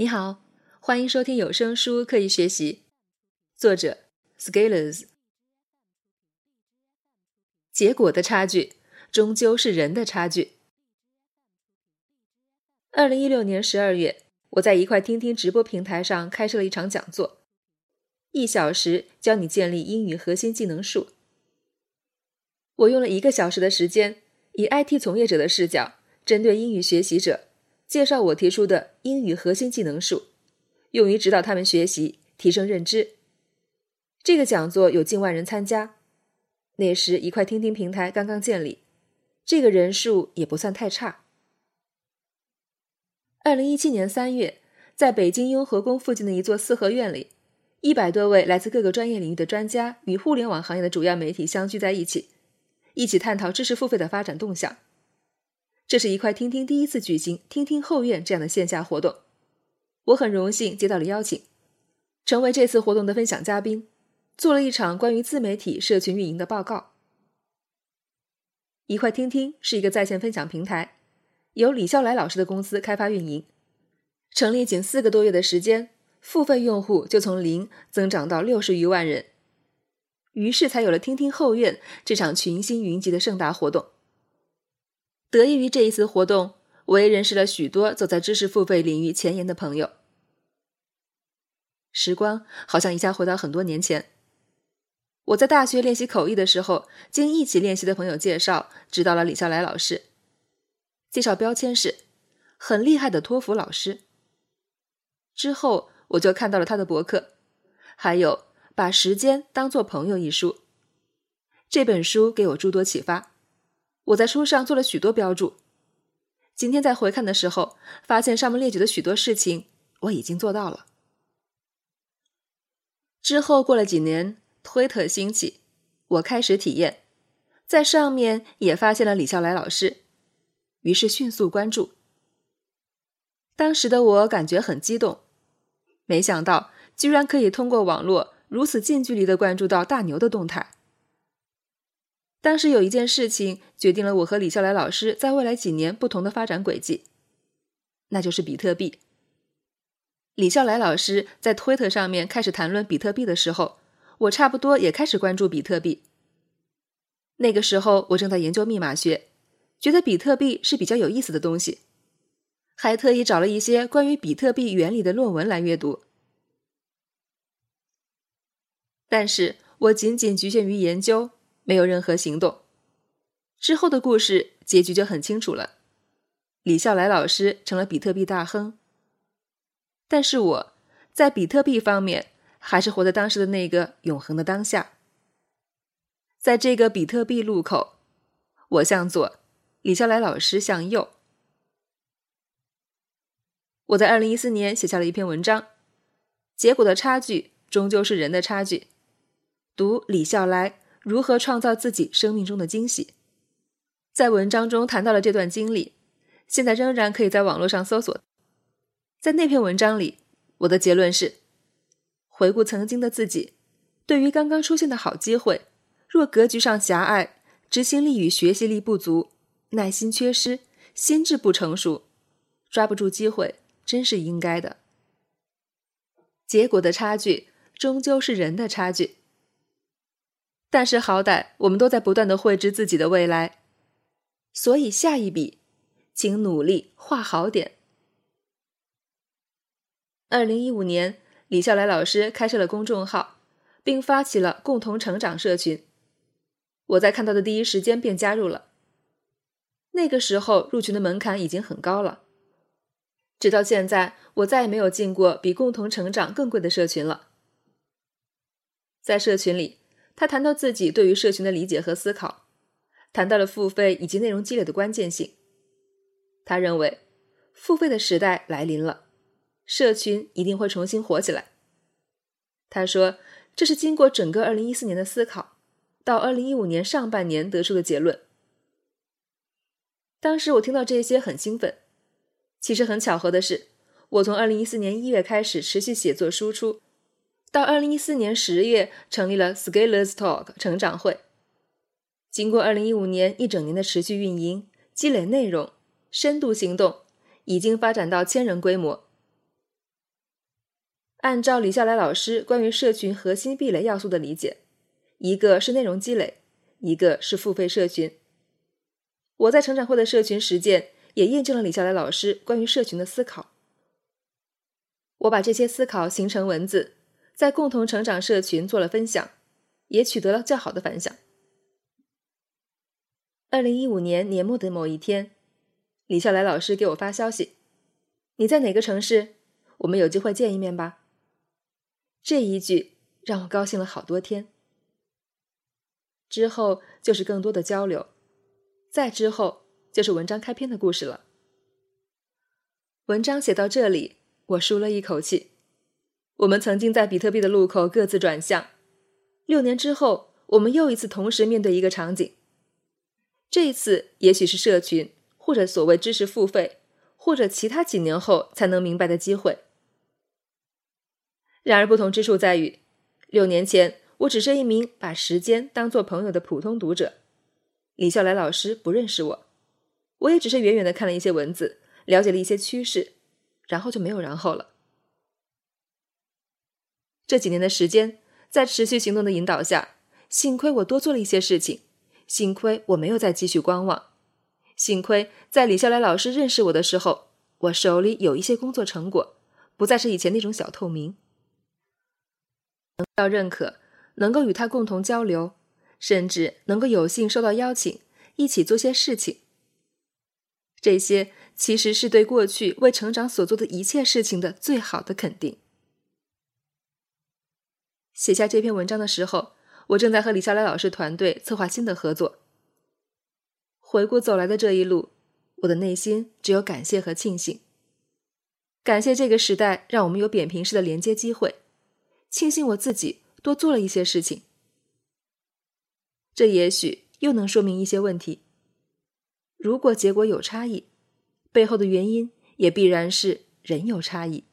你好，欢迎收听有声书《刻意学习》，作者 Scalers。结果的差距，终究是人的差距。二零一六年十二月，我在一块听听直播平台上开设了一场讲座，一小时教你建立英语核心技能树。我用了一个小时的时间，以 IT 从业者的视角，针对英语学习者。介绍我提出的英语核心技能树，用于指导他们学习、提升认知。这个讲座有近万人参加。那时一块听听平台刚刚建立，这个人数也不算太差。二零一七年三月，在北京雍和宫附近的一座四合院里，一百多位来自各个专业领域的专家与互联网行业的主要媒体相聚在一起，一起探讨知识付费的发展动向。这是一块听听第一次举行听听后院这样的线下活动，我很荣幸接到了邀请，成为这次活动的分享嘉宾，做了一场关于自媒体社群运营的报告。一块听听是一个在线分享平台，由李笑来老师的公司开发运营，成立仅四个多月的时间，付费用户就从零增长到六十余万人，于是才有了听听后院这场群星云集的盛大活动。得益于这一次活动，我也认识了许多走在知识付费领域前沿的朋友。时光好像一下回到很多年前，我在大学练习口译的时候，经一起练习的朋友介绍，知道了李笑来老师。介绍标签是“很厉害的托福老师”。之后我就看到了他的博客，还有《把时间当做朋友》一书。这本书给我诸多启发。我在书上做了许多标注，今天在回看的时候，发现上面列举的许多事情我已经做到了。之后过了几年，推特兴起，我开始体验，在上面也发现了李笑来老师，于是迅速关注。当时的我感觉很激动，没想到居然可以通过网络如此近距离的关注到大牛的动态。当时有一件事情决定了我和李笑来老师在未来几年不同的发展轨迹，那就是比特币。李笑来老师在推特上面开始谈论比特币的时候，我差不多也开始关注比特币。那个时候我正在研究密码学，觉得比特币是比较有意思的东西，还特意找了一些关于比特币原理的论文来阅读。但是我仅仅局限于研究。没有任何行动，之后的故事结局就很清楚了。李笑来老师成了比特币大亨，但是我在比特币方面还是活在当时的那个永恒的当下。在这个比特币路口，我向左，李笑来老师向右。我在二零一四年写下了一篇文章，结果的差距终究是人的差距。读李笑来。如何创造自己生命中的惊喜？在文章中谈到了这段经历，现在仍然可以在网络上搜索。在那篇文章里，我的结论是：回顾曾经的自己，对于刚刚出现的好机会，若格局上狭隘，执行力与学习力不足，耐心缺失，心智不成熟，抓不住机会，真是应该的。结果的差距，终究是人的差距。但是好歹我们都在不断的绘制自己的未来，所以下一笔，请努力画好点。二零一五年，李笑来老师开设了公众号，并发起了共同成长社群。我在看到的第一时间便加入了。那个时候入群的门槛已经很高了，直到现在，我再也没有进过比共同成长更贵的社群了。在社群里。他谈到自己对于社群的理解和思考，谈到了付费以及内容积累的关键性。他认为，付费的时代来临了，社群一定会重新火起来。他说，这是经过整个2014年的思考，到2015年上半年得出的结论。当时我听到这些很兴奋。其实很巧合的是，我从2014年1月开始持续写作输出。到二零一四年十月，成立了 Scalers Talk 成长会。经过二零一五年一整年的持续运营、积累内容、深度行动，已经发展到千人规模。按照李笑来老师关于社群核心壁垒要素的理解，一个是内容积累，一个是付费社群。我在成长会的社群实践也验证了李笑来老师关于社群的思考。我把这些思考形成文字，在共同成长社群做了分享，也取得了较好的反响。二零一五年年末的某一天，李笑来老师给我发消息：“你在哪个城市？我们有机会见一面吧。”这一句让我高兴了好多天。之后就是更多的交流，再之后就是文章开篇的故事了。文章写到这里。我舒了一口气。我们曾经在比特币的路口各自转向，六年之后，我们又一次同时面对一个场景。这一次，也许是社群，或者所谓知识付费，或者其他几年后才能明白的机会。然而，不同之处在于，六年前我只是一名把时间当做朋友的普通读者，李笑来老师不认识我，我也只是远远的看了一些文字，了解了一些趋势。然后就没有然后了。这几年的时间，在持续行动的引导下，幸亏我多做了一些事情，幸亏我没有再继续观望，幸亏在李笑来老师认识我的时候，我手里有一些工作成果，不再是以前那种小透明。得到认可，能够与他共同交流，甚至能够有幸收到邀请，一起做些事情，这些。其实是对过去为成长所做的一切事情的最好的肯定。写下这篇文章的时候，我正在和李笑来老师团队策划新的合作。回顾走来的这一路，我的内心只有感谢和庆幸。感谢这个时代让我们有扁平式的连接机会，庆幸我自己多做了一些事情。这也许又能说明一些问题。如果结果有差异。背后的原因也必然是人有差异。